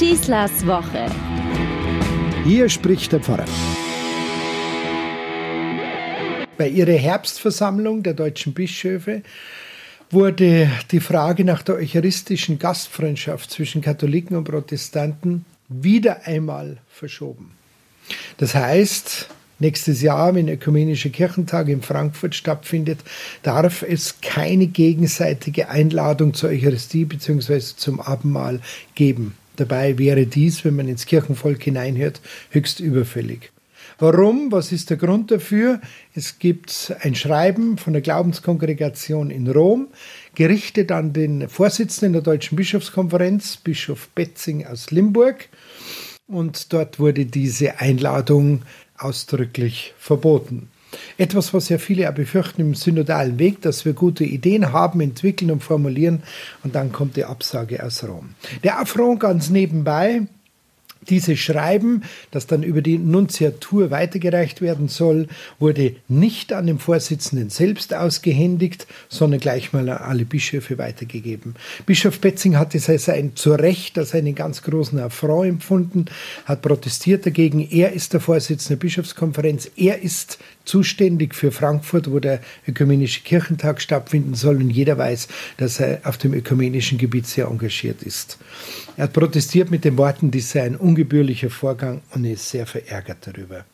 Schießlers Woche. Hier spricht der Pfarrer. Bei ihrer Herbstversammlung der deutschen Bischöfe wurde die Frage nach der eucharistischen Gastfreundschaft zwischen Katholiken und Protestanten wieder einmal verschoben. Das heißt, nächstes Jahr, wenn Ökumenische Kirchentag in Frankfurt stattfindet, darf es keine gegenseitige Einladung zur Eucharistie bzw. zum Abendmahl geben. Dabei wäre dies, wenn man ins Kirchenvolk hineinhört, höchst überfällig. Warum? Was ist der Grund dafür? Es gibt ein Schreiben von der Glaubenskongregation in Rom, gerichtet an den Vorsitzenden der Deutschen Bischofskonferenz, Bischof Betzing aus Limburg. Und dort wurde diese Einladung ausdrücklich verboten. Etwas, was ja viele auch befürchten im synodalen Weg, dass wir gute Ideen haben, entwickeln und formulieren und dann kommt die Absage aus Rom. Der Affront ganz nebenbei, dieses Schreiben, das dann über die Nunziatur weitergereicht werden soll, wurde nicht an den Vorsitzenden selbst ausgehändigt, sondern gleich mal an alle Bischöfe weitergegeben. Bischof Betzing hat es als ein zu Recht als einen ganz großen Affront empfunden, hat protestiert dagegen. Er ist der Vorsitzende der Bischofskonferenz, er ist zuständig für Frankfurt, wo der Ökumenische Kirchentag stattfinden soll und jeder weiß, dass er auf dem ökumenischen Gebiet sehr engagiert ist. Er hat protestiert mit den Worten, dies sei ein ungebührlicher Vorgang und ist sehr verärgert darüber.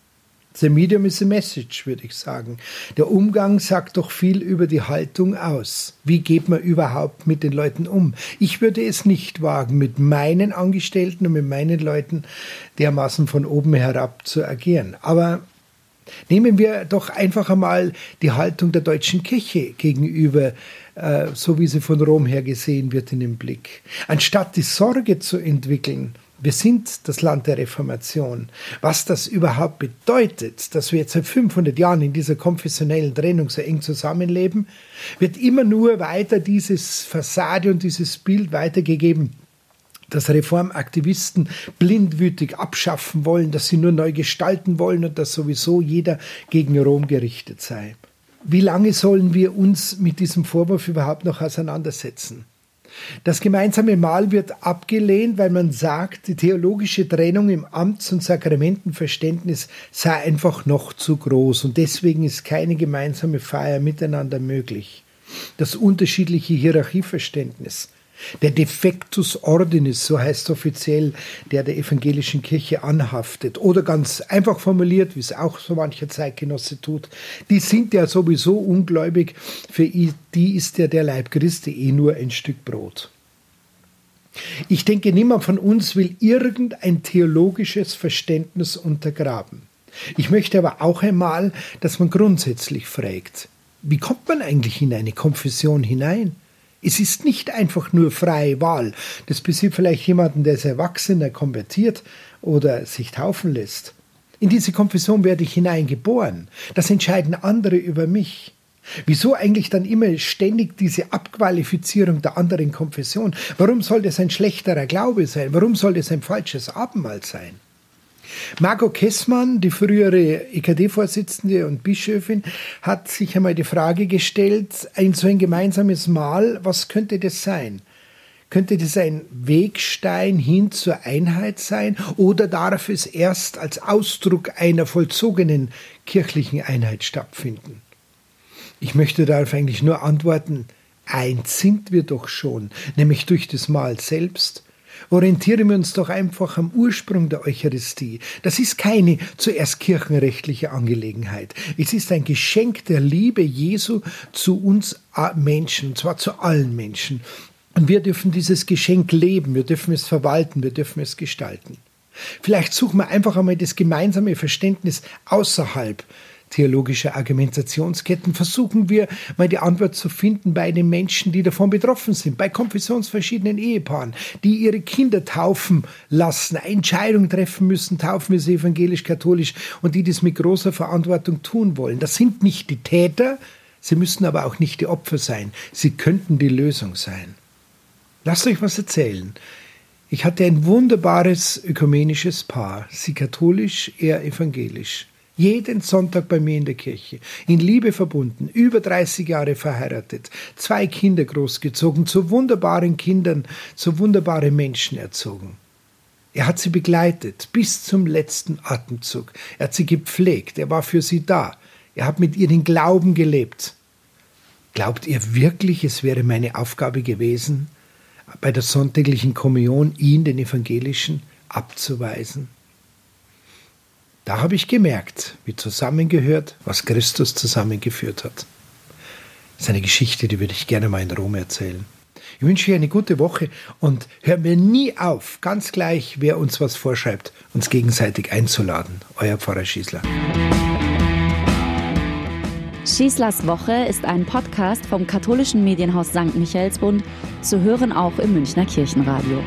The medium is a message, würde ich sagen. Der Umgang sagt doch viel über die Haltung aus. Wie geht man überhaupt mit den Leuten um? Ich würde es nicht wagen, mit meinen Angestellten und mit meinen Leuten dermaßen von oben herab zu agieren. Aber Nehmen wir doch einfach einmal die Haltung der deutschen Kirche gegenüber, äh, so wie sie von Rom her gesehen wird, in den Blick. Anstatt die Sorge zu entwickeln, wir sind das Land der Reformation. Was das überhaupt bedeutet, dass wir jetzt seit 500 Jahren in dieser konfessionellen Trennung so eng zusammenleben, wird immer nur weiter dieses Fassade und dieses Bild weitergegeben dass Reformaktivisten blindwütig abschaffen wollen, dass sie nur neu gestalten wollen und dass sowieso jeder gegen Rom gerichtet sei. Wie lange sollen wir uns mit diesem Vorwurf überhaupt noch auseinandersetzen? Das gemeinsame Mahl wird abgelehnt, weil man sagt, die theologische Trennung im Amts- und Sakramentenverständnis sei einfach noch zu groß und deswegen ist keine gemeinsame Feier miteinander möglich. Das unterschiedliche Hierarchieverständnis, der Defectus Ordinis, so heißt offiziell, der der evangelischen Kirche anhaftet. Oder ganz einfach formuliert, wie es auch so mancher Zeitgenosse tut, die sind ja sowieso ungläubig, für die ist ja der Leib Christi eh nur ein Stück Brot. Ich denke, niemand von uns will irgendein theologisches Verständnis untergraben. Ich möchte aber auch einmal, dass man grundsätzlich fragt, wie kommt man eigentlich in eine Konfession hinein? Es ist nicht einfach nur freie Wahl. Das betrifft vielleicht jemanden, der ist Erwachsener, konvertiert oder sich taufen lässt. In diese Konfession werde ich hineingeboren. Das entscheiden andere über mich. Wieso eigentlich dann immer ständig diese Abqualifizierung der anderen Konfession? Warum soll das ein schlechterer Glaube sein? Warum soll das ein falsches Abendmahl sein? Margot Kessmann, die frühere EKD-Vorsitzende und Bischöfin, hat sich einmal die Frage gestellt, ein so ein gemeinsames Mahl, was könnte das sein? Könnte das ein Wegstein hin zur Einheit sein oder darf es erst als Ausdruck einer vollzogenen kirchlichen Einheit stattfinden? Ich möchte darauf eigentlich nur antworten, eins sind wir doch schon, nämlich durch das Mahl selbst orientieren wir uns doch einfach am Ursprung der Eucharistie. Das ist keine zuerst kirchenrechtliche Angelegenheit. Es ist ein Geschenk der Liebe Jesu zu uns Menschen, und zwar zu allen Menschen. Und wir dürfen dieses Geschenk leben, wir dürfen es verwalten, wir dürfen es gestalten. Vielleicht suchen wir einfach einmal das gemeinsame Verständnis außerhalb theologischer Argumentationsketten versuchen wir mal die Antwort zu finden bei den Menschen, die davon betroffen sind, bei konfessionsverschiedenen Ehepaaren, die ihre Kinder taufen lassen, Entscheidungen treffen müssen, taufen wir sie evangelisch-katholisch und die das mit großer Verantwortung tun wollen. Das sind nicht die Täter, sie müssen aber auch nicht die Opfer sein. Sie könnten die Lösung sein. Lasst euch was erzählen. Ich hatte ein wunderbares ökumenisches Paar, sie katholisch, er evangelisch jeden Sonntag bei mir in der Kirche, in Liebe verbunden, über 30 Jahre verheiratet, zwei Kinder großgezogen, zu wunderbaren Kindern, zu wunderbaren Menschen erzogen. Er hat sie begleitet bis zum letzten Atemzug. Er hat sie gepflegt. Er war für sie da. Er hat mit ihr den Glauben gelebt. Glaubt ihr wirklich, es wäre meine Aufgabe gewesen, bei der sonntäglichen Kommunion ihn, den Evangelischen, abzuweisen? Da habe ich gemerkt, wie zusammengehört, was Christus zusammengeführt hat. Das ist eine Geschichte, die würde ich gerne mal in Rom erzählen. Ich wünsche dir eine gute Woche und hör mir nie auf, ganz gleich, wer uns was vorschreibt, uns gegenseitig einzuladen. Euer Pfarrer Schießler. Schießlers Woche ist ein Podcast vom katholischen Medienhaus St. Michaelsbund, zu hören auch im Münchner Kirchenradio.